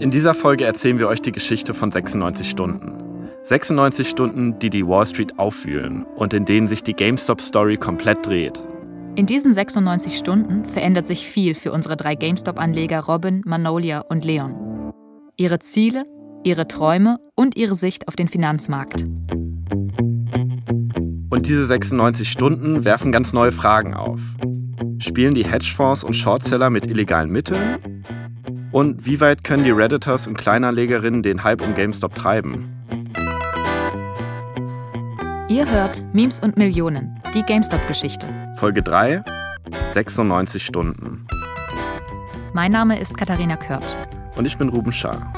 In dieser Folge erzählen wir euch die Geschichte von 96 Stunden. 96 Stunden, die die Wall Street aufwühlen und in denen sich die GameStop-Story komplett dreht. In diesen 96 Stunden verändert sich viel für unsere drei GameStop-Anleger Robin, Manolia und Leon. Ihre Ziele, ihre Träume und ihre Sicht auf den Finanzmarkt. Und diese 96 Stunden werfen ganz neue Fragen auf. Spielen die Hedgefonds und Shortseller mit illegalen Mitteln? Und wie weit können die Redditors und Kleinanlegerinnen den Hype um GameStop treiben? Ihr hört Memes und Millionen, die GameStop-Geschichte. Folge 3, 96 Stunden. Mein Name ist Katharina Kört. Und ich bin Ruben Schaar.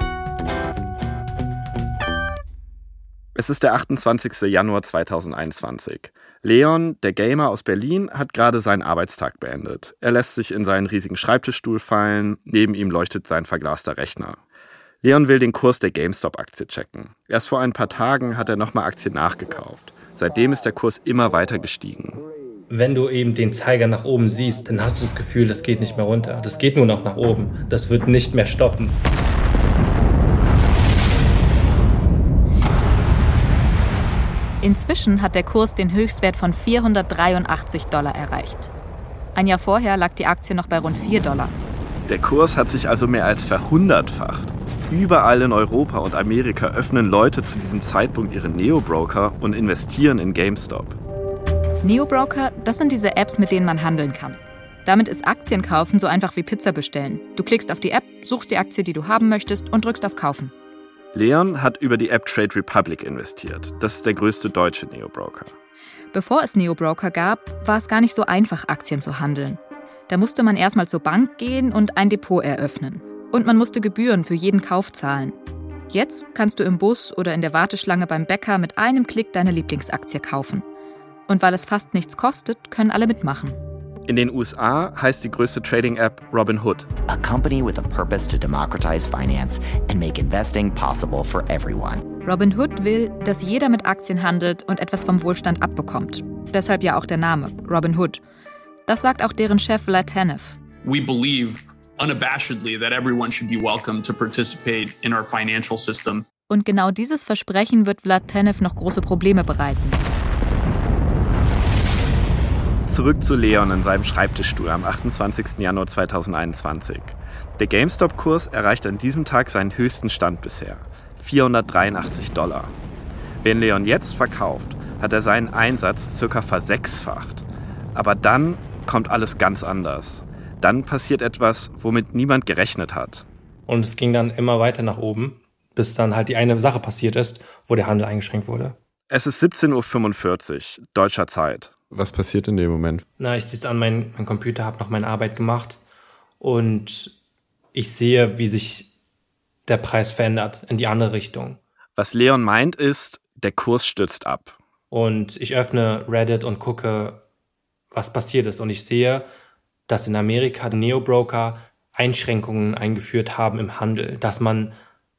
Es ist der 28. Januar 2021. Leon, der Gamer aus Berlin, hat gerade seinen Arbeitstag beendet. Er lässt sich in seinen riesigen Schreibtischstuhl fallen, neben ihm leuchtet sein verglaster Rechner. Leon will den Kurs der GameStop-Aktie checken. Erst vor ein paar Tagen hat er nochmal Aktien nachgekauft. Seitdem ist der Kurs immer weiter gestiegen. Wenn du eben den Zeiger nach oben siehst, dann hast du das Gefühl, das geht nicht mehr runter. Das geht nur noch nach oben. Das wird nicht mehr stoppen. Inzwischen hat der Kurs den Höchstwert von 483 Dollar erreicht. Ein Jahr vorher lag die Aktie noch bei rund 4 Dollar. Der Kurs hat sich also mehr als verhundertfacht. Überall in Europa und Amerika öffnen Leute zu diesem Zeitpunkt ihre Neo-Broker und investieren in GameStop. Neo-Broker, das sind diese Apps, mit denen man handeln kann. Damit ist Aktien kaufen so einfach wie Pizza bestellen. Du klickst auf die App, suchst die Aktie, die du haben möchtest und drückst auf Kaufen. Leon hat über die App Trade Republic investiert. Das ist der größte deutsche Neo-Broker. Bevor es Neo-Broker gab, war es gar nicht so einfach, Aktien zu handeln. Da musste man erstmal zur Bank gehen und ein Depot eröffnen. Und man musste Gebühren für jeden Kauf zahlen. Jetzt kannst du im Bus oder in der Warteschlange beim Bäcker mit einem Klick deine Lieblingsaktie kaufen. Und weil es fast nichts kostet, können alle mitmachen. In den USA heißt die größte Trading-App Robinhood. A company with a purpose to democratize finance and make investing possible for everyone. Robinhood will, dass jeder mit Aktien handelt und etwas vom Wohlstand abbekommt. Deshalb ja auch der Name, Robinhood. Das sagt auch deren Chef Vlad Tenev. We believe unabashedly that everyone should be welcome to participate in our financial system. Und genau dieses Versprechen wird Vlad Tenev noch große Probleme bereiten zurück zu Leon in seinem Schreibtischstuhl am 28. Januar 2021. Der GameStop-Kurs erreicht an diesem Tag seinen höchsten Stand bisher. 483 Dollar. Wenn Leon jetzt verkauft, hat er seinen Einsatz circa versechsfacht. Aber dann kommt alles ganz anders. Dann passiert etwas, womit niemand gerechnet hat. Und es ging dann immer weiter nach oben, bis dann halt die eine Sache passiert ist, wo der Handel eingeschränkt wurde. Es ist 17.45 Uhr deutscher Zeit. Was passiert in dem Moment? Na, ich sitze an meinem mein Computer, habe noch meine Arbeit gemacht und ich sehe, wie sich der Preis verändert in die andere Richtung. Was Leon meint ist, der Kurs stürzt ab. Und ich öffne Reddit und gucke, was passiert ist. Und ich sehe, dass in Amerika Neo-Broker Einschränkungen eingeführt haben im Handel, dass man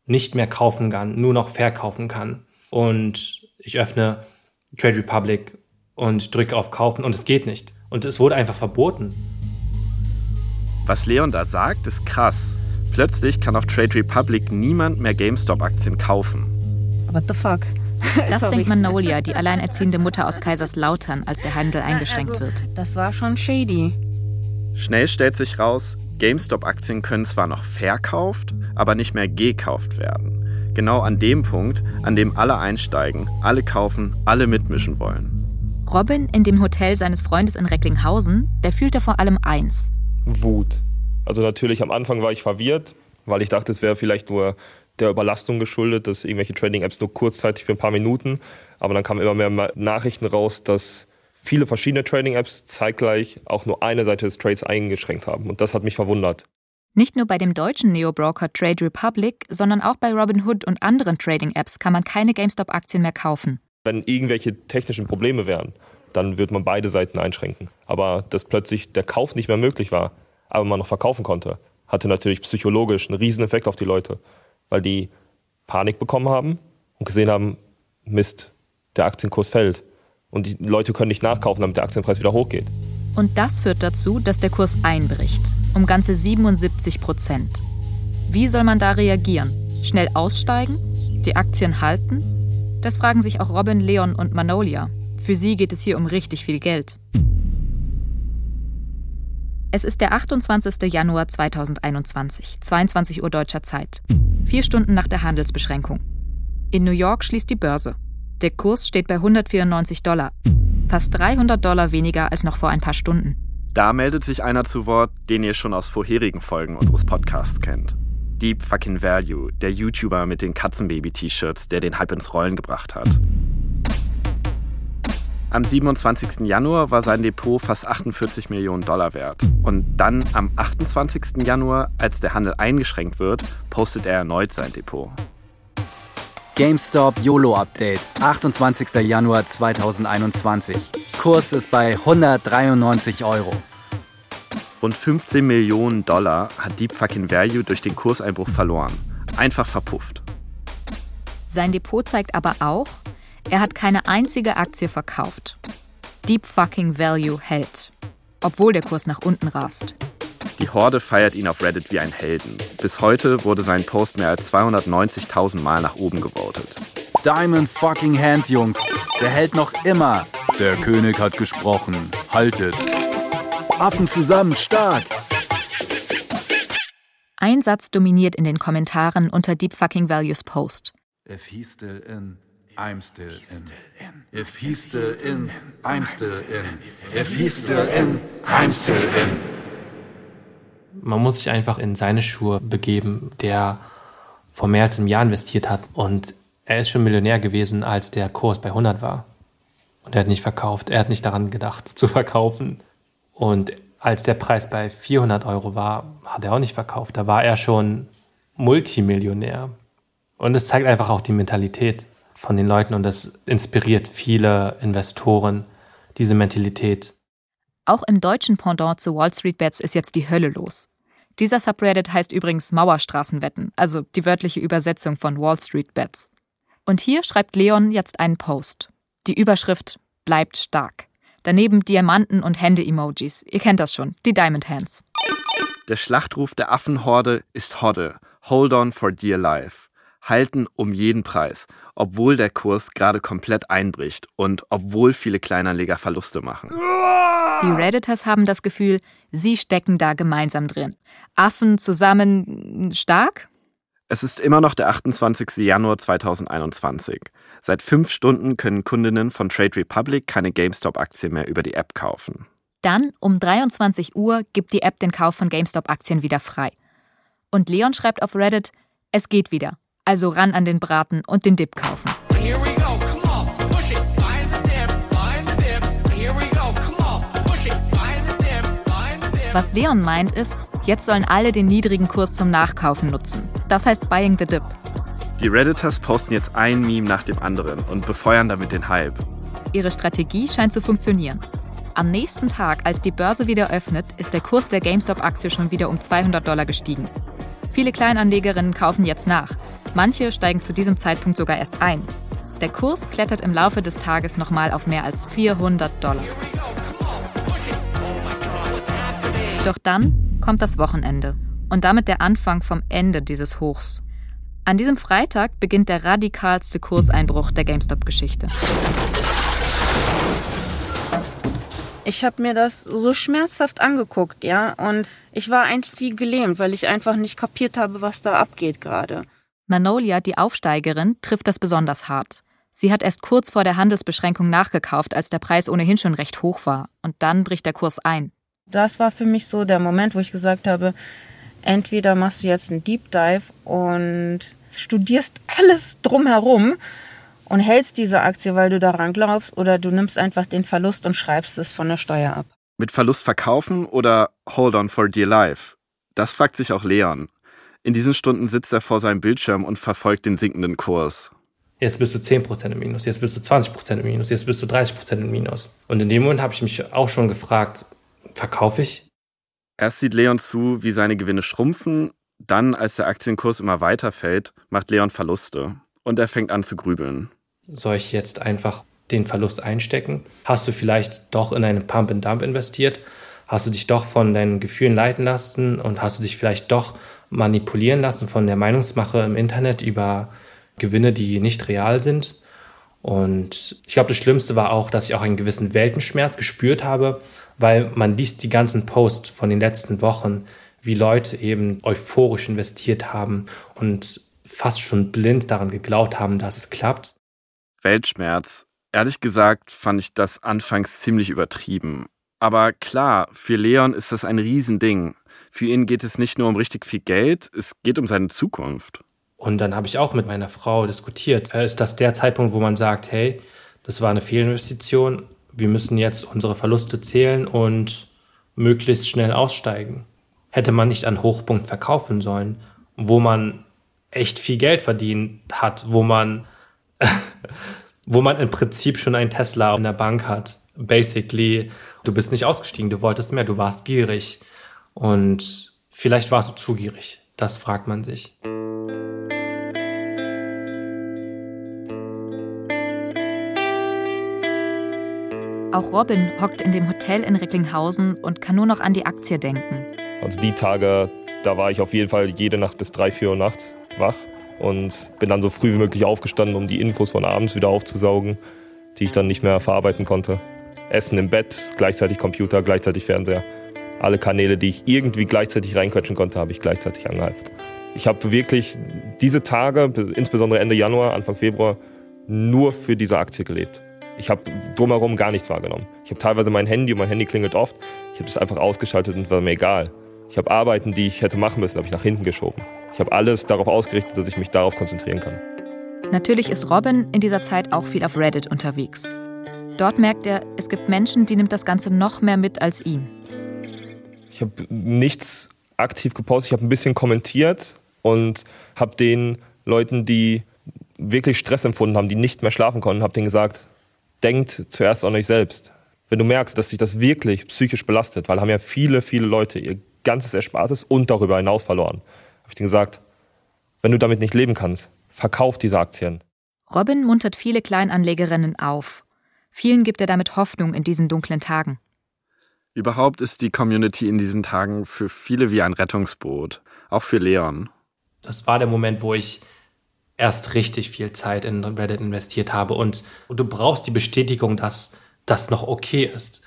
nicht mehr kaufen kann, nur noch verkaufen kann. Und ich öffne Trade Republic und drücke auf Kaufen und es geht nicht. Und es wurde einfach verboten. Was Leon da sagt, ist krass. Plötzlich kann auf Trade Republic niemand mehr GameStop-Aktien kaufen. What the fuck? Das denkt Manolia, die alleinerziehende Mutter aus Kaiserslautern, als der Handel eingeschränkt also, wird. Das war schon shady. Schnell stellt sich raus, GameStop-Aktien können zwar noch verkauft, aber nicht mehr gekauft werden. Genau an dem Punkt, an dem alle einsteigen, alle kaufen, alle mitmischen wollen. Robin in dem Hotel seines Freundes in Recklinghausen, der fühlte vor allem eins. Wut. Also natürlich am Anfang war ich verwirrt, weil ich dachte, es wäre vielleicht nur der Überlastung geschuldet, dass irgendwelche Trading-Apps nur kurzzeitig für ein paar Minuten. Aber dann kamen immer mehr Nachrichten raus, dass viele verschiedene Trading-Apps zeitgleich auch nur eine Seite des Trades eingeschränkt haben. Und das hat mich verwundert. Nicht nur bei dem deutschen Neo-Broker Trade Republic, sondern auch bei Robinhood und anderen Trading-Apps kann man keine GameStop-Aktien mehr kaufen. Wenn irgendwelche technischen Probleme wären, dann würde man beide Seiten einschränken. Aber dass plötzlich der Kauf nicht mehr möglich war, aber man noch verkaufen konnte, hatte natürlich psychologisch einen riesen Effekt auf die Leute, weil die Panik bekommen haben und gesehen haben, Mist, der Aktienkurs fällt. Und die Leute können nicht nachkaufen, damit der Aktienpreis wieder hochgeht. Und das führt dazu, dass der Kurs einbricht, um ganze 77 Prozent. Wie soll man da reagieren? Schnell aussteigen? Die Aktien halten? Das fragen sich auch Robin, Leon und Manolia. Für sie geht es hier um richtig viel Geld. Es ist der 28. Januar 2021, 22 Uhr deutscher Zeit. Vier Stunden nach der Handelsbeschränkung. In New York schließt die Börse. Der Kurs steht bei 194 Dollar. Fast 300 Dollar weniger als noch vor ein paar Stunden. Da meldet sich einer zu Wort, den ihr schon aus vorherigen Folgen unseres Podcasts kennt. Deep Fucking Value, der YouTuber mit den Katzenbaby-T-Shirts, der den Hype ins Rollen gebracht hat. Am 27. Januar war sein Depot fast 48 Millionen Dollar wert. Und dann am 28. Januar, als der Handel eingeschränkt wird, postet er erneut sein Depot. GameStop YOLO Update, 28. Januar 2021. Kurs ist bei 193 Euro. Rund 15 Millionen Dollar hat Deep Fucking Value durch den Kurseinbruch verloren. Einfach verpufft. Sein Depot zeigt aber auch, er hat keine einzige Aktie verkauft. Deep Fucking Value hält. Obwohl der Kurs nach unten rast. Die Horde feiert ihn auf Reddit wie einen Helden. Bis heute wurde sein Post mehr als 290.000 Mal nach oben gewotet. Diamond fucking Hands, Jungs. Der hält noch immer. Der König hat gesprochen. Haltet. Affen zusammen, stark. Ein Satz dominiert in den Kommentaren unter Deep Fucking Values Post. If he's still in, I'm still in. If he's still in, I'm still in. If he's still in, I'm still in. Man muss sich einfach in seine Schuhe begeben, der vor mehr als einem Jahr investiert hat und er ist schon Millionär gewesen, als der Kurs bei 100 war. Und er hat nicht verkauft, er hat nicht daran gedacht zu verkaufen. Und als der Preis bei 400 Euro war, hat er auch nicht verkauft. Da war er schon Multimillionär. Und es zeigt einfach auch die Mentalität von den Leuten und es inspiriert viele Investoren, diese Mentalität. Auch im deutschen Pendant zu Wall Street Bets ist jetzt die Hölle los. Dieser Subreddit heißt übrigens Mauerstraßenwetten, also die wörtliche Übersetzung von Wall Street Bets. Und hier schreibt Leon jetzt einen Post. Die Überschrift bleibt stark. Daneben Diamanten und Hände-Emojis. Ihr kennt das schon, die Diamond Hands. Der Schlachtruf der Affenhorde ist Hodde. Hold on for dear life. Halten um jeden Preis, obwohl der Kurs gerade komplett einbricht und obwohl viele Kleinanleger Verluste machen. Die Redditors haben das Gefühl, sie stecken da gemeinsam drin. Affen zusammen stark? Es ist immer noch der 28. Januar 2021. Seit fünf Stunden können Kundinnen von Trade Republic keine GameStop-Aktien mehr über die App kaufen. Dann um 23 Uhr gibt die App den Kauf von GameStop-Aktien wieder frei. Und Leon schreibt auf Reddit, es geht wieder. Also ran an den Braten und den Dip kaufen. Was Leon meint ist, jetzt sollen alle den niedrigen Kurs zum Nachkaufen nutzen. Das heißt Buying the Dip. Die Redditors posten jetzt ein Meme nach dem anderen und befeuern damit den Hype. Ihre Strategie scheint zu funktionieren. Am nächsten Tag, als die Börse wieder öffnet, ist der Kurs der GameStop-Aktie schon wieder um 200 Dollar gestiegen. Viele Kleinanlegerinnen kaufen jetzt nach. Manche steigen zu diesem Zeitpunkt sogar erst ein. Der Kurs klettert im Laufe des Tages nochmal auf mehr als 400 Dollar. Doch dann kommt das Wochenende und damit der Anfang vom Ende dieses Hochs. An diesem Freitag beginnt der radikalste Kurseinbruch der GameStop-Geschichte. Ich habe mir das so schmerzhaft angeguckt, ja, und ich war eigentlich wie gelähmt, weil ich einfach nicht kapiert habe, was da abgeht gerade. Manolia, die Aufsteigerin, trifft das besonders hart. Sie hat erst kurz vor der Handelsbeschränkung nachgekauft, als der Preis ohnehin schon recht hoch war, und dann bricht der Kurs ein. Das war für mich so der Moment, wo ich gesagt habe, entweder machst du jetzt einen Deep Dive und studierst alles drumherum und hältst diese Aktie, weil du daran glaubst, oder du nimmst einfach den Verlust und schreibst es von der Steuer ab. Mit Verlust verkaufen oder Hold on for dear life? Das fragt sich auch Leon. In diesen Stunden sitzt er vor seinem Bildschirm und verfolgt den sinkenden Kurs. Jetzt bist du 10% im Minus, jetzt bist du 20% im Minus, jetzt bist du 30% im Minus. Und in dem Moment habe ich mich auch schon gefragt, verkaufe ich? Erst sieht Leon zu, wie seine Gewinne schrumpfen, dann, als der Aktienkurs immer weiter fällt, macht Leon Verluste und er fängt an zu grübeln. Soll ich jetzt einfach den Verlust einstecken? Hast du vielleicht doch in einen Pump and Dump investiert? Hast du dich doch von deinen Gefühlen leiten lassen und hast du dich vielleicht doch manipulieren lassen von der Meinungsmache im Internet über Gewinne, die nicht real sind. Und ich glaube, das Schlimmste war auch, dass ich auch einen gewissen Weltenschmerz gespürt habe, weil man liest die ganzen Posts von den letzten Wochen, wie Leute eben euphorisch investiert haben und fast schon blind daran geglaubt haben, dass es klappt. Weltschmerz. Ehrlich gesagt fand ich das anfangs ziemlich übertrieben. Aber klar, für Leon ist das ein Riesending. Für ihn geht es nicht nur um richtig viel Geld, es geht um seine Zukunft. Und dann habe ich auch mit meiner Frau diskutiert. Ist das der Zeitpunkt, wo man sagt, hey, das war eine Fehlinvestition, wir müssen jetzt unsere Verluste zählen und möglichst schnell aussteigen? Hätte man nicht an Hochpunkt verkaufen sollen, wo man echt viel Geld verdient hat, wo man, wo man im Prinzip schon einen Tesla in der Bank hat. Basically, du bist nicht ausgestiegen, du wolltest mehr, du warst gierig. Und vielleicht warst du zu gierig. Das fragt man sich. Auch Robin hockt in dem Hotel in Recklinghausen und kann nur noch an die Aktie denken. Also die Tage, da war ich auf jeden Fall jede Nacht bis 3, 4 Uhr Nacht wach und bin dann so früh wie möglich aufgestanden, um die Infos von abends wieder aufzusaugen, die ich dann nicht mehr verarbeiten konnte. Essen im Bett, gleichzeitig Computer, gleichzeitig Fernseher. Alle Kanäle, die ich irgendwie gleichzeitig reinquetschen konnte, habe ich gleichzeitig angehalten. Ich habe wirklich diese Tage, insbesondere Ende Januar, Anfang Februar, nur für diese Aktie gelebt. Ich habe drumherum gar nichts wahrgenommen. Ich habe teilweise mein Handy und mein Handy klingelt oft. Ich habe das einfach ausgeschaltet und war mir egal. Ich habe Arbeiten, die ich hätte machen müssen, habe ich nach hinten geschoben. Ich habe alles darauf ausgerichtet, dass ich mich darauf konzentrieren kann. Natürlich ist Robin in dieser Zeit auch viel auf Reddit unterwegs. Dort merkt er, es gibt Menschen, die nimmt das Ganze noch mehr mit als ihn. Ich habe nichts aktiv gepostet, ich habe ein bisschen kommentiert und habe den Leuten, die wirklich Stress empfunden haben, die nicht mehr schlafen konnten, habe denen gesagt, denkt zuerst an euch selbst. Wenn du merkst, dass dich das wirklich psychisch belastet, weil haben ja viele, viele Leute ihr ganzes Erspartes und darüber hinaus verloren, habe ich denen gesagt, wenn du damit nicht leben kannst, verkauf diese Aktien. Robin muntert viele Kleinanlegerinnen auf. Vielen gibt er damit Hoffnung in diesen dunklen Tagen. Überhaupt ist die Community in diesen Tagen für viele wie ein Rettungsboot, auch für Leon. Das war der Moment, wo ich erst richtig viel Zeit in Reddit investiert habe und, und du brauchst die Bestätigung, dass das noch okay ist.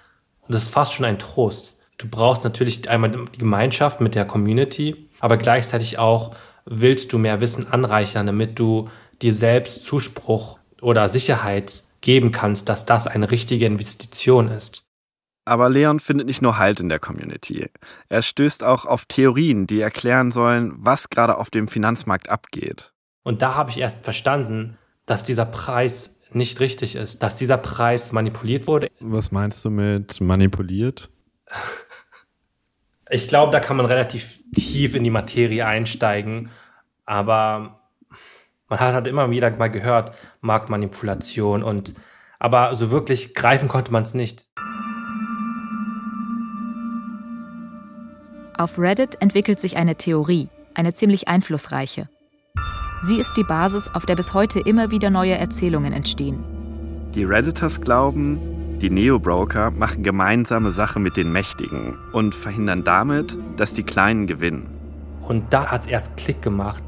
Das ist fast schon ein Trost. Du brauchst natürlich einmal die Gemeinschaft mit der Community, aber gleichzeitig auch willst du mehr Wissen anreichern, damit du dir selbst Zuspruch oder Sicherheit geben kannst, dass das eine richtige Investition ist. Aber Leon findet nicht nur Halt in der Community. Er stößt auch auf Theorien, die erklären sollen, was gerade auf dem Finanzmarkt abgeht. Und da habe ich erst verstanden, dass dieser Preis nicht richtig ist, dass dieser Preis manipuliert wurde. Was meinst du mit manipuliert? Ich glaube, da kann man relativ tief in die Materie einsteigen, aber man hat halt immer wieder mal gehört, Marktmanipulation und aber so wirklich greifen konnte man es nicht. Auf Reddit entwickelt sich eine Theorie, eine ziemlich einflussreiche. Sie ist die Basis, auf der bis heute immer wieder neue Erzählungen entstehen. Die Redditors glauben, die Neo-Broker machen gemeinsame Sache mit den Mächtigen und verhindern damit, dass die Kleinen gewinnen. Und da hat es erst Klick gemacht,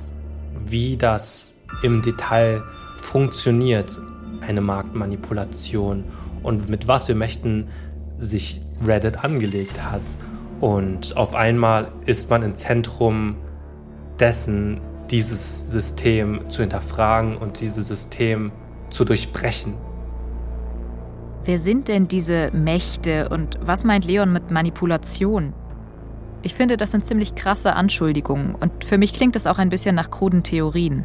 wie das im Detail funktioniert, eine Marktmanipulation und mit was für Mächten sich Reddit angelegt hat. Und auf einmal ist man im Zentrum dessen, dieses System zu hinterfragen und dieses System zu durchbrechen. Wer sind denn diese Mächte und was meint Leon mit Manipulation? Ich finde, das sind ziemlich krasse Anschuldigungen und für mich klingt das auch ein bisschen nach kruden Theorien.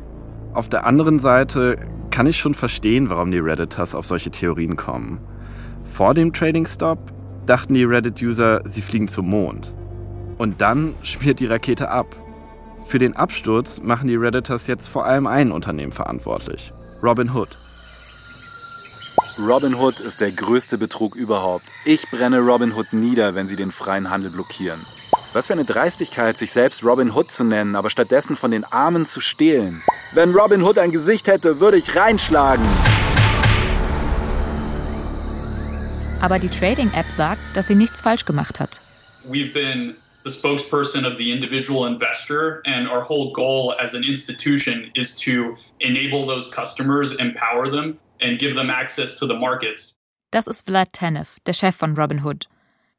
Auf der anderen Seite kann ich schon verstehen, warum die Redditors auf solche Theorien kommen. Vor dem Trading Stop dachten die Reddit-User, sie fliegen zum Mond. Und dann schmiert die Rakete ab. Für den Absturz machen die Redditors jetzt vor allem ein Unternehmen verantwortlich: Robinhood. Robinhood ist der größte Betrug überhaupt. Ich brenne Robinhood nieder, wenn sie den freien Handel blockieren. Was für eine Dreistigkeit, sich selbst Robin Hood zu nennen, aber stattdessen von den Armen zu stehlen. Wenn Robin Hood ein Gesicht hätte, würde ich reinschlagen. Aber die Trading-App sagt, dass sie nichts falsch gemacht hat. We've been the spokesperson of the individual investor. And our whole goal as an institution is to enable those customers, empower them, and give them access to the markets. Das ist Vlad Tenev, der Chef von Robinhood.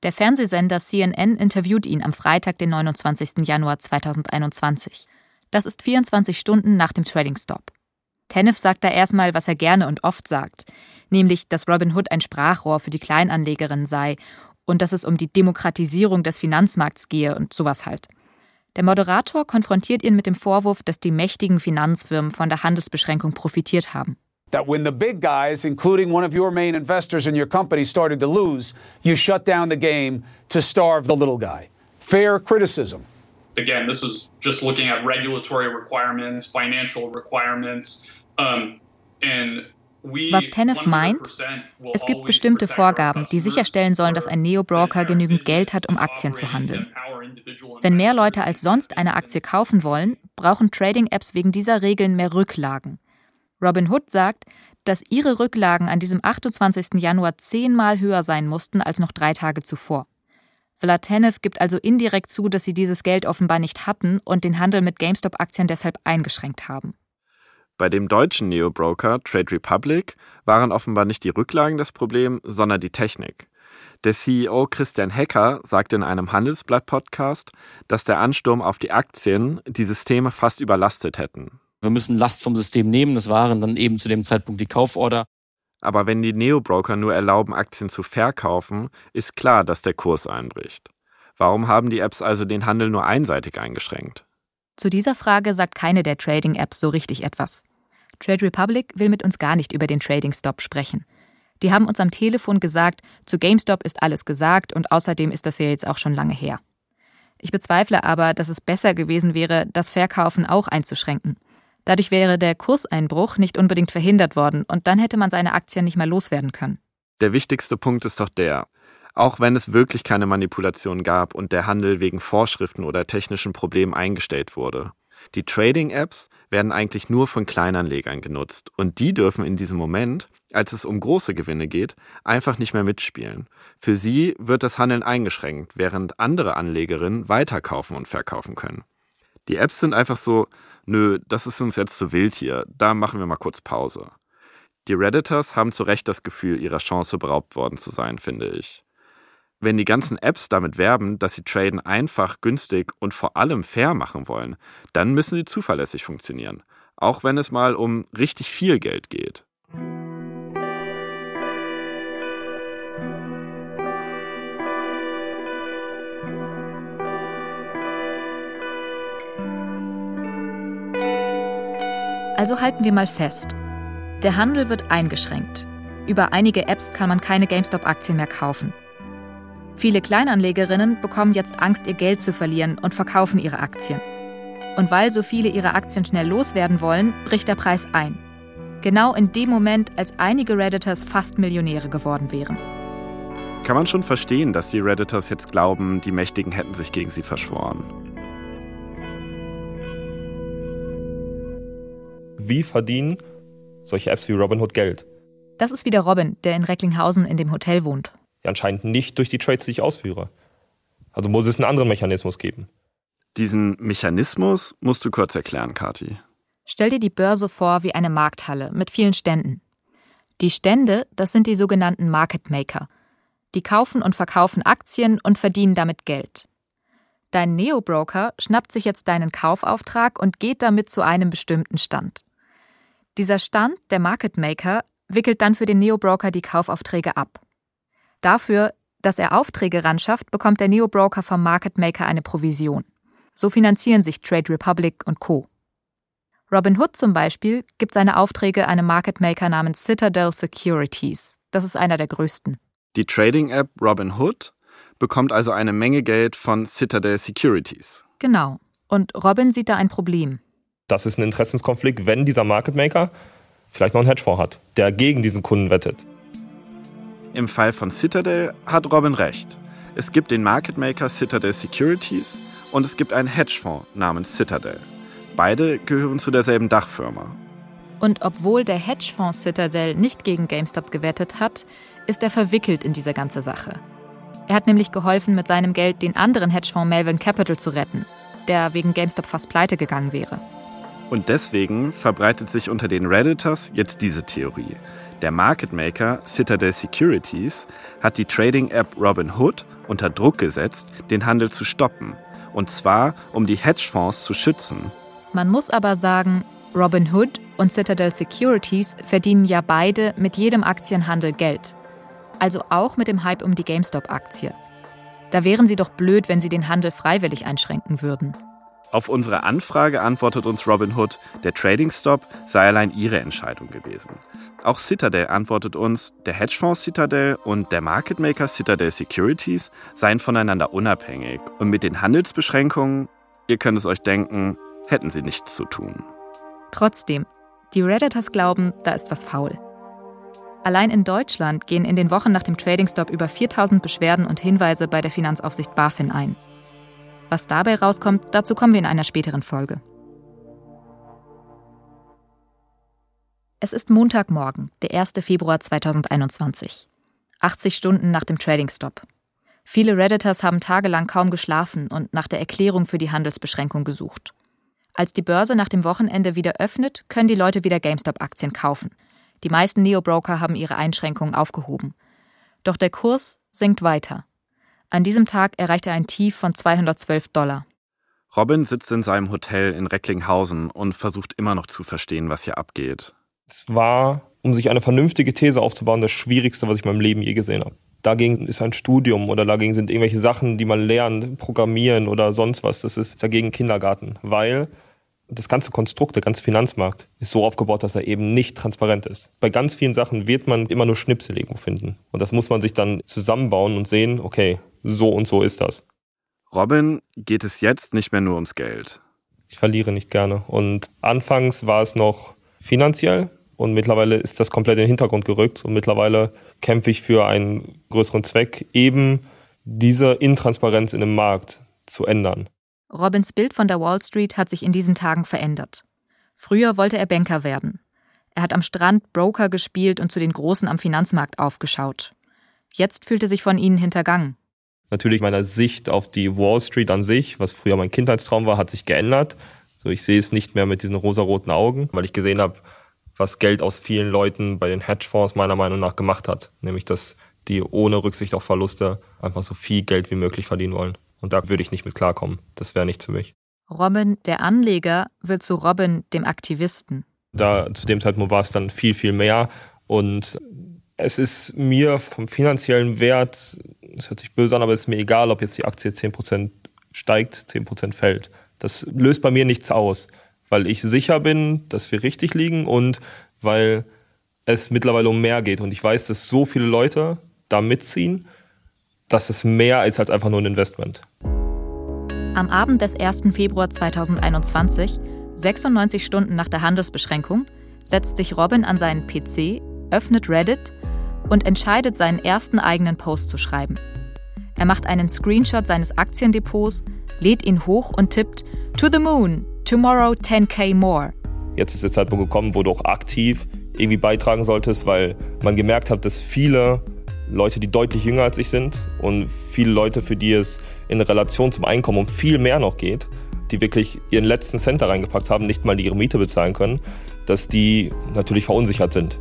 Der Fernsehsender CNN interviewt ihn am Freitag, den 29. Januar 2021. Das ist 24 Stunden nach dem Trading Stop. Tenev sagt da erstmal, was er gerne und oft sagt, nämlich, dass Robinhood ein Sprachrohr für die Kleinanlegerin sei und dass es um die Demokratisierung des Finanzmarkts gehe und sowas halt. Der Moderator konfrontiert ihn mit dem Vorwurf, dass die mächtigen Finanzfirmen von der Handelsbeschränkung profitiert haben. That when the big guys, including one of your main investors in your company, started to lose, you shut down the game to starve the little guy. Fair criticism. Again, this is just looking at regulatory requirements, financial requirements, um, and was Tenef meint, es gibt bestimmte Vorgaben, die sicherstellen sollen, dass ein Neo-Broker genügend Geld hat, um Aktien zu handeln. Wenn mehr Leute als sonst eine Aktie kaufen wollen, brauchen Trading-Apps wegen dieser Regeln mehr Rücklagen. Robin Hood sagt, dass ihre Rücklagen an diesem 28. Januar zehnmal höher sein mussten als noch drei Tage zuvor. Vlatenev gibt also indirekt zu, dass sie dieses Geld offenbar nicht hatten und den Handel mit GameStop-Aktien deshalb eingeschränkt haben. Bei dem deutschen Neo-Broker Trade Republic waren offenbar nicht die Rücklagen das Problem, sondern die Technik. Der CEO Christian Hecker sagte in einem Handelsblatt-Podcast, dass der Ansturm auf die Aktien die Systeme fast überlastet hätten. Wir müssen Last vom System nehmen, das waren dann eben zu dem Zeitpunkt die Kauforder. Aber wenn die Neo-Broker nur erlauben, Aktien zu verkaufen, ist klar, dass der Kurs einbricht. Warum haben die Apps also den Handel nur einseitig eingeschränkt? Zu dieser Frage sagt keine der Trading-Apps so richtig etwas. Trade Republic will mit uns gar nicht über den Trading Stop sprechen. Die haben uns am Telefon gesagt, zu GameStop ist alles gesagt und außerdem ist das ja jetzt auch schon lange her. Ich bezweifle aber, dass es besser gewesen wäre, das Verkaufen auch einzuschränken. Dadurch wäre der Kurseinbruch nicht unbedingt verhindert worden und dann hätte man seine Aktien nicht mehr loswerden können. Der wichtigste Punkt ist doch der, auch wenn es wirklich keine Manipulation gab und der Handel wegen Vorschriften oder technischen Problemen eingestellt wurde. Die Trading-Apps werden eigentlich nur von Kleinanlegern genutzt und die dürfen in diesem Moment, als es um große Gewinne geht, einfach nicht mehr mitspielen. Für sie wird das Handeln eingeschränkt, während andere Anlegerinnen weiterkaufen und verkaufen können. Die Apps sind einfach so, nö, das ist uns jetzt zu wild hier, da machen wir mal kurz Pause. Die Redditors haben zu Recht das Gefühl, ihrer Chance beraubt worden zu sein, finde ich. Wenn die ganzen Apps damit werben, dass sie Traden einfach, günstig und vor allem fair machen wollen, dann müssen sie zuverlässig funktionieren. Auch wenn es mal um richtig viel Geld geht. Also halten wir mal fest. Der Handel wird eingeschränkt. Über einige Apps kann man keine GameStop-Aktien mehr kaufen. Viele Kleinanlegerinnen bekommen jetzt Angst, ihr Geld zu verlieren und verkaufen ihre Aktien. Und weil so viele ihre Aktien schnell loswerden wollen, bricht der Preis ein. Genau in dem Moment, als einige Redditors fast Millionäre geworden wären. Kann man schon verstehen, dass die Redditors jetzt glauben, die Mächtigen hätten sich gegen sie verschworen. Wie verdienen solche Apps wie Robinhood Geld? Das ist wieder Robin, der in Recklinghausen in dem Hotel wohnt. Ja, anscheinend nicht durch die Trades, die ich ausführe. Also muss es einen anderen Mechanismus geben. Diesen Mechanismus musst du kurz erklären, Kati. Stell dir die Börse vor wie eine Markthalle mit vielen Ständen. Die Stände, das sind die sogenannten Market Maker. Die kaufen und verkaufen Aktien und verdienen damit Geld. Dein Neo-Broker schnappt sich jetzt deinen Kaufauftrag und geht damit zu einem bestimmten Stand. Dieser Stand, der Market Maker, wickelt dann für den Neo-Broker die Kaufaufträge ab. Dafür, dass er Aufträge ranschafft, bekommt der Neo-Broker vom Market Maker eine Provision. So finanzieren sich Trade Republic und Co. Robinhood zum Beispiel gibt seine Aufträge einem Market Maker namens Citadel Securities. Das ist einer der größten. Die Trading-App Robinhood bekommt also eine Menge Geld von Citadel Securities. Genau. Und Robin sieht da ein Problem. Das ist ein Interessenskonflikt, wenn dieser Market Maker vielleicht noch einen Hedgefonds hat, der gegen diesen Kunden wettet. Im Fall von Citadel hat Robin recht. Es gibt den Market Maker Citadel Securities und es gibt einen Hedgefonds namens Citadel. Beide gehören zu derselben Dachfirma. Und obwohl der Hedgefonds Citadel nicht gegen GameStop gewettet hat, ist er verwickelt in diese ganze Sache. Er hat nämlich geholfen, mit seinem Geld den anderen Hedgefonds Melvin Capital zu retten, der wegen GameStop fast pleite gegangen wäre. Und deswegen verbreitet sich unter den Redditors jetzt diese Theorie. Der Market Maker Citadel Securities hat die Trading-App Robinhood unter Druck gesetzt, den Handel zu stoppen. Und zwar, um die Hedgefonds zu schützen. Man muss aber sagen, Robinhood und Citadel Securities verdienen ja beide mit jedem Aktienhandel Geld. Also auch mit dem Hype um die GameStop-Aktie. Da wären sie doch blöd, wenn sie den Handel freiwillig einschränken würden. Auf unsere Anfrage antwortet uns Robinhood, der Trading Stop sei allein ihre Entscheidung gewesen. Auch Citadel antwortet uns, der Hedgefonds Citadel und der Market Maker Citadel Securities seien voneinander unabhängig und mit den Handelsbeschränkungen, ihr könnt es euch denken, hätten sie nichts zu tun. Trotzdem, die Redditors glauben, da ist was faul. Allein in Deutschland gehen in den Wochen nach dem Trading Stop über 4000 Beschwerden und Hinweise bei der Finanzaufsicht BaFin ein. Was dabei rauskommt, dazu kommen wir in einer späteren Folge. Es ist Montagmorgen, der 1. Februar 2021. 80 Stunden nach dem Trading Stop. Viele Redditors haben tagelang kaum geschlafen und nach der Erklärung für die Handelsbeschränkung gesucht. Als die Börse nach dem Wochenende wieder öffnet, können die Leute wieder GameStop-Aktien kaufen. Die meisten Neo-Broker haben ihre Einschränkungen aufgehoben. Doch der Kurs sinkt weiter. An diesem Tag erreicht er ein Tief von 212 Dollar. Robin sitzt in seinem Hotel in Recklinghausen und versucht immer noch zu verstehen, was hier abgeht. Es war, um sich eine vernünftige These aufzubauen, das Schwierigste, was ich in meinem Leben je gesehen habe. Dagegen ist ein Studium oder dagegen sind irgendwelche Sachen, die man lernt, Programmieren oder sonst was. Das ist dagegen Kindergarten, weil das ganze Konstrukt, der ganze Finanzmarkt ist so aufgebaut, dass er eben nicht transparent ist. Bei ganz vielen Sachen wird man immer nur Schnipsel irgendwo finden. Und das muss man sich dann zusammenbauen und sehen, okay, so und so ist das. Robin geht es jetzt nicht mehr nur ums Geld. Ich verliere nicht gerne. Und anfangs war es noch finanziell und mittlerweile ist das komplett in den Hintergrund gerückt und mittlerweile kämpfe ich für einen größeren Zweck, eben diese Intransparenz in dem Markt zu ändern. Robins Bild von der Wall Street hat sich in diesen Tagen verändert. Früher wollte er Banker werden. Er hat am Strand Broker gespielt und zu den Großen am Finanzmarkt aufgeschaut. Jetzt fühlt er sich von ihnen hintergangen. Natürlich meine Sicht auf die Wall Street an sich, was früher mein Kindheitstraum war, hat sich geändert. So, ich sehe es nicht mehr mit diesen rosaroten Augen, weil ich gesehen habe, was Geld aus vielen Leuten bei den Hedgefonds meiner Meinung nach gemacht hat. Nämlich, dass die ohne Rücksicht auf Verluste einfach so viel Geld wie möglich verdienen wollen. Und da würde ich nicht mit klarkommen. Das wäre nichts für mich. Robin, der Anleger, wird zu Robin, dem Aktivisten. Da zu dem Zeitpunkt war es dann viel, viel mehr. Und es ist mir vom finanziellen Wert, es hört sich böse an, aber es ist mir egal, ob jetzt die Aktie 10% steigt, 10% fällt. Das löst bei mir nichts aus, weil ich sicher bin, dass wir richtig liegen und weil es mittlerweile um mehr geht. Und ich weiß, dass so viele Leute da mitziehen, dass es mehr ist als einfach nur ein Investment. Am Abend des 1. Februar 2021, 96 Stunden nach der Handelsbeschränkung, setzt sich Robin an seinen PC, öffnet Reddit und entscheidet, seinen ersten eigenen Post zu schreiben. Er macht einen Screenshot seines Aktiendepots, lädt ihn hoch und tippt To the Moon, tomorrow 10k more. Jetzt ist der Zeitpunkt gekommen, wo du auch aktiv irgendwie beitragen solltest, weil man gemerkt hat, dass viele Leute, die deutlich jünger als ich sind und viele Leute, für die es in Relation zum Einkommen um viel mehr noch geht, die wirklich ihren letzten Cent da reingepackt haben, nicht mal ihre Miete bezahlen können, dass die natürlich verunsichert sind.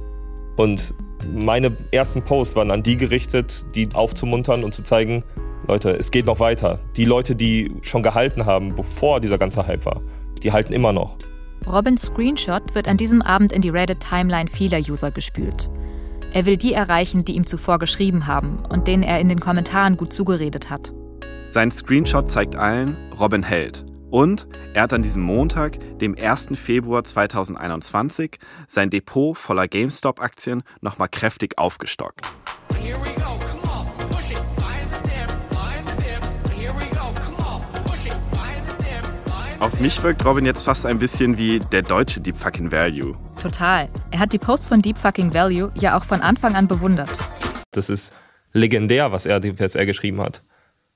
Und meine ersten Posts waren an die gerichtet, die aufzumuntern und zu zeigen, Leute, es geht noch weiter. Die Leute, die schon gehalten haben, bevor dieser ganze Hype war, die halten immer noch. Robins Screenshot wird an diesem Abend in die Reddit-Timeline vieler User gespült. Er will die erreichen, die ihm zuvor geschrieben haben und denen er in den Kommentaren gut zugeredet hat. Sein Screenshot zeigt allen, Robin hält. Und er hat an diesem Montag, dem 1. Februar 2021, sein Depot voller GameStop-Aktien nochmal kräftig aufgestockt. Auf mich wirkt Robin jetzt fast ein bisschen wie der deutsche Deep Fucking Value. Total. Er hat die Post von Deep Fucking Value ja auch von Anfang an bewundert. Das ist legendär, was er, was er geschrieben hat.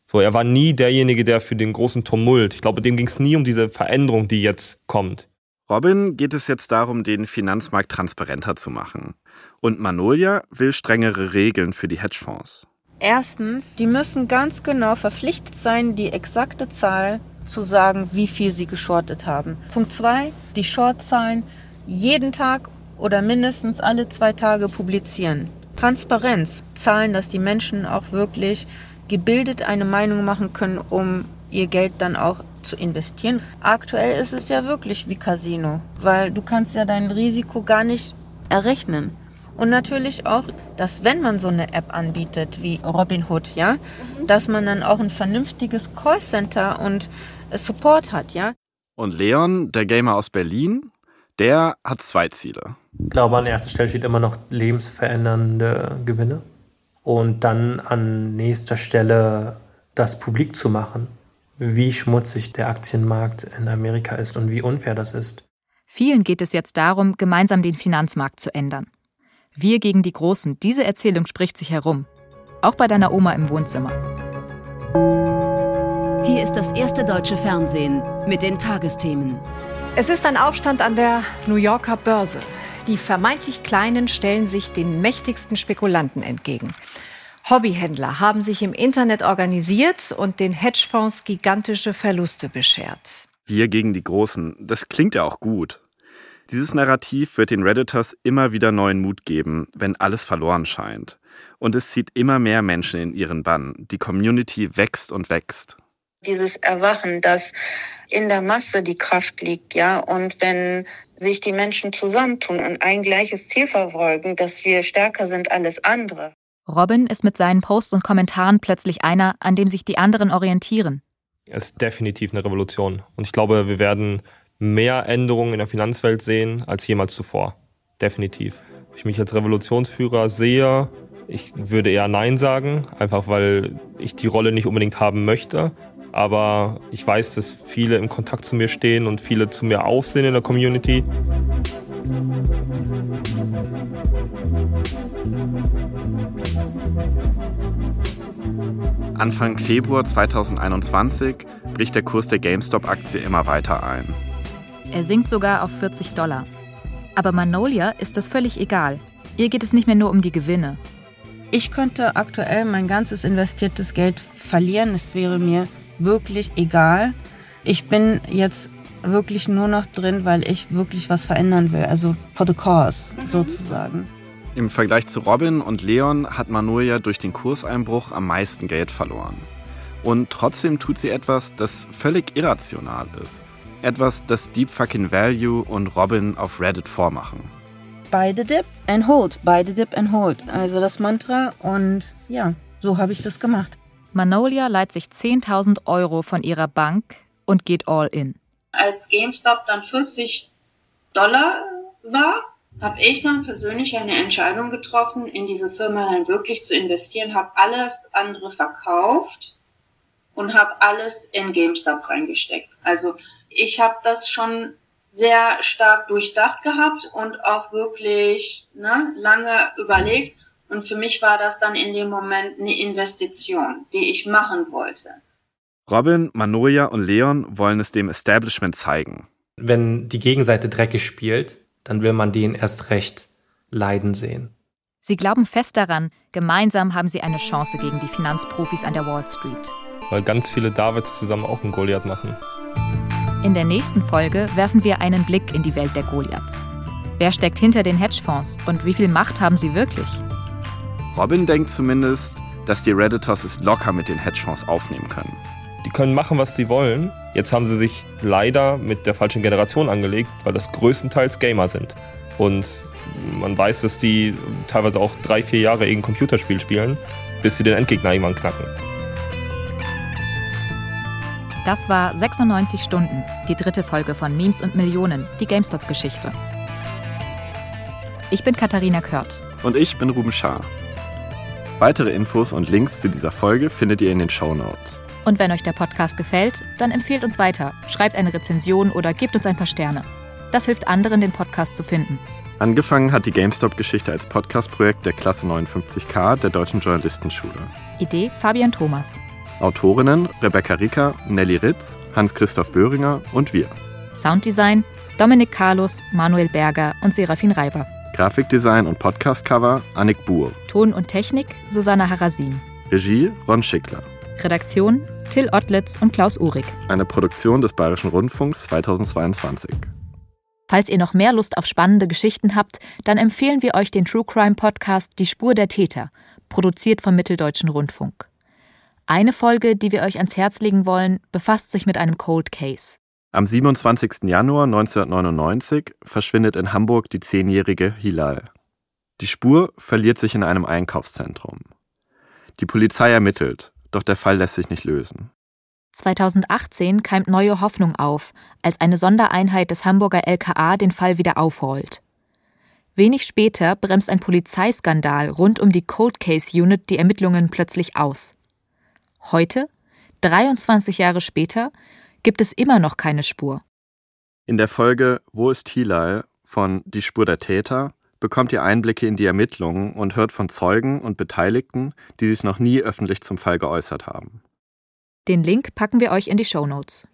So, er war nie derjenige, der für den großen Tumult. Ich glaube, dem ging es nie um diese Veränderung, die jetzt kommt. Robin geht es jetzt darum, den Finanzmarkt transparenter zu machen. Und Manolia will strengere Regeln für die Hedgefonds. Erstens, die müssen ganz genau verpflichtet sein, die exakte Zahl zu sagen, wie viel sie geschortet haben. Punkt zwei, die Shortzahlen jeden Tag oder mindestens alle zwei Tage publizieren. Transparenz, Zahlen, dass die Menschen auch wirklich gebildet eine Meinung machen können, um ihr Geld dann auch zu investieren. Aktuell ist es ja wirklich wie Casino, weil du kannst ja dein Risiko gar nicht errechnen. Und natürlich auch, dass wenn man so eine App anbietet wie Robinhood, ja, dass man dann auch ein vernünftiges Callcenter und Support hat, ja. Und Leon, der Gamer aus Berlin, der hat zwei Ziele. Ich glaube, an erster Stelle steht immer noch lebensverändernde Gewinne. Und dann an nächster Stelle das publik zu machen, wie schmutzig der Aktienmarkt in Amerika ist und wie unfair das ist. Vielen geht es jetzt darum, gemeinsam den Finanzmarkt zu ändern. Wir gegen die Großen, diese Erzählung spricht sich herum. Auch bei deiner Oma im Wohnzimmer. Hier ist das erste deutsche Fernsehen mit den Tagesthemen. Es ist ein Aufstand an der New Yorker Börse. Die vermeintlich Kleinen stellen sich den mächtigsten Spekulanten entgegen. Hobbyhändler haben sich im Internet organisiert und den Hedgefonds gigantische Verluste beschert. Wir gegen die Großen, das klingt ja auch gut. Dieses Narrativ wird den Redditors immer wieder neuen Mut geben, wenn alles verloren scheint. Und es zieht immer mehr Menschen in ihren Bann. Die Community wächst und wächst. Dieses Erwachen, dass in der Masse die Kraft liegt, ja, und wenn sich die Menschen zusammentun und ein gleiches Ziel verfolgen, dass wir stärker sind als andere. Robin ist mit seinen Posts und Kommentaren plötzlich einer, an dem sich die anderen orientieren. Es ist definitiv eine Revolution. Und ich glaube, wir werden mehr Änderungen in der Finanzwelt sehen als jemals zuvor. Definitiv. Ob ich mich als Revolutionsführer sehe, ich würde eher Nein sagen, einfach weil ich die Rolle nicht unbedingt haben möchte. Aber ich weiß, dass viele im Kontakt zu mir stehen und viele zu mir aufsehen in der Community. Anfang Februar 2021 bricht der Kurs der GameStop-Aktie immer weiter ein. Er sinkt sogar auf 40 Dollar. Aber Manolia ist das völlig egal. Ihr geht es nicht mehr nur um die Gewinne. Ich könnte aktuell mein ganzes investiertes Geld verlieren. Es wäre mir wirklich egal. Ich bin jetzt wirklich nur noch drin, weil ich wirklich was verändern will. Also for the cause sozusagen. Im Vergleich zu Robin und Leon hat Manolia durch den Kurseinbruch am meisten Geld verloren. Und trotzdem tut sie etwas, das völlig irrational ist. Etwas, das Deep Fucking Value und Robin auf Reddit vormachen. Buy the dip and hold, buy the dip and hold. Also das Mantra und ja, so habe ich das gemacht. Manolia leiht sich 10.000 Euro von ihrer Bank und geht all in. Als GameStop dann 50 Dollar war, habe ich dann persönlich eine Entscheidung getroffen, in diese Firma dann wirklich zu investieren, habe alles andere verkauft und habe alles in GameStop reingesteckt. Also ich habe das schon sehr stark durchdacht gehabt und auch wirklich ne, lange überlegt. Und für mich war das dann in dem Moment eine Investition, die ich machen wollte. Robin, Manoja und Leon wollen es dem Establishment zeigen. Wenn die Gegenseite dreckig spielt, dann will man den erst recht leiden sehen. Sie glauben fest daran, gemeinsam haben sie eine Chance gegen die Finanzprofis an der Wall Street. Weil ganz viele Davids zusammen auch einen Goliath machen. In der nächsten Folge werfen wir einen Blick in die Welt der Goliaths. Wer steckt hinter den Hedgefonds und wie viel Macht haben sie wirklich? Robin denkt zumindest, dass die Redditors es locker mit den Hedgefonds aufnehmen können. Die können machen, was sie wollen. Jetzt haben sie sich leider mit der falschen Generation angelegt, weil das größtenteils Gamer sind. Und man weiß, dass die teilweise auch drei, vier Jahre irgendein Computerspiel spielen, bis sie den Endgegner irgendwann knacken. Das war 96 Stunden, die dritte Folge von Memes und Millionen, die GameStop-Geschichte. Ich bin Katharina Kört. Und ich bin Ruben Schaar. Weitere Infos und Links zu dieser Folge findet ihr in den Show Notes. Und wenn euch der Podcast gefällt, dann empfehlt uns weiter, schreibt eine Rezension oder gebt uns ein paar Sterne. Das hilft anderen, den Podcast zu finden. Angefangen hat die GameStop-Geschichte als Podcast-Projekt der Klasse 59K der Deutschen Journalistenschule. Idee Fabian Thomas. Autorinnen Rebecca Rieker, Nelly Ritz, Hans-Christoph Böhringer und wir. Sounddesign Dominik Carlos, Manuel Berger und Serafin Reiber. Grafikdesign und Podcastcover Annik Buhr. Ton und Technik Susanna Harasim. Regie Ron Schickler. Redaktion Till Ottlitz und Klaus Uhrig. Eine Produktion des Bayerischen Rundfunks 2022. Falls ihr noch mehr Lust auf spannende Geschichten habt, dann empfehlen wir euch den True Crime Podcast Die Spur der Täter, produziert vom Mitteldeutschen Rundfunk. Eine Folge, die wir euch ans Herz legen wollen, befasst sich mit einem Cold Case. Am 27. Januar 1999 verschwindet in Hamburg die zehnjährige Hilal. Die Spur verliert sich in einem Einkaufszentrum. Die Polizei ermittelt, doch der Fall lässt sich nicht lösen. 2018 keimt neue Hoffnung auf, als eine Sondereinheit des Hamburger LKA den Fall wieder aufrollt. Wenig später bremst ein Polizeiskandal rund um die Cold Case Unit die Ermittlungen plötzlich aus. Heute, 23 Jahre später, gibt es immer noch keine Spur. In der Folge Wo ist Hilal von Die Spur der Täter bekommt ihr Einblicke in die Ermittlungen und hört von Zeugen und Beteiligten, die sich noch nie öffentlich zum Fall geäußert haben. Den Link packen wir euch in die Show Notes.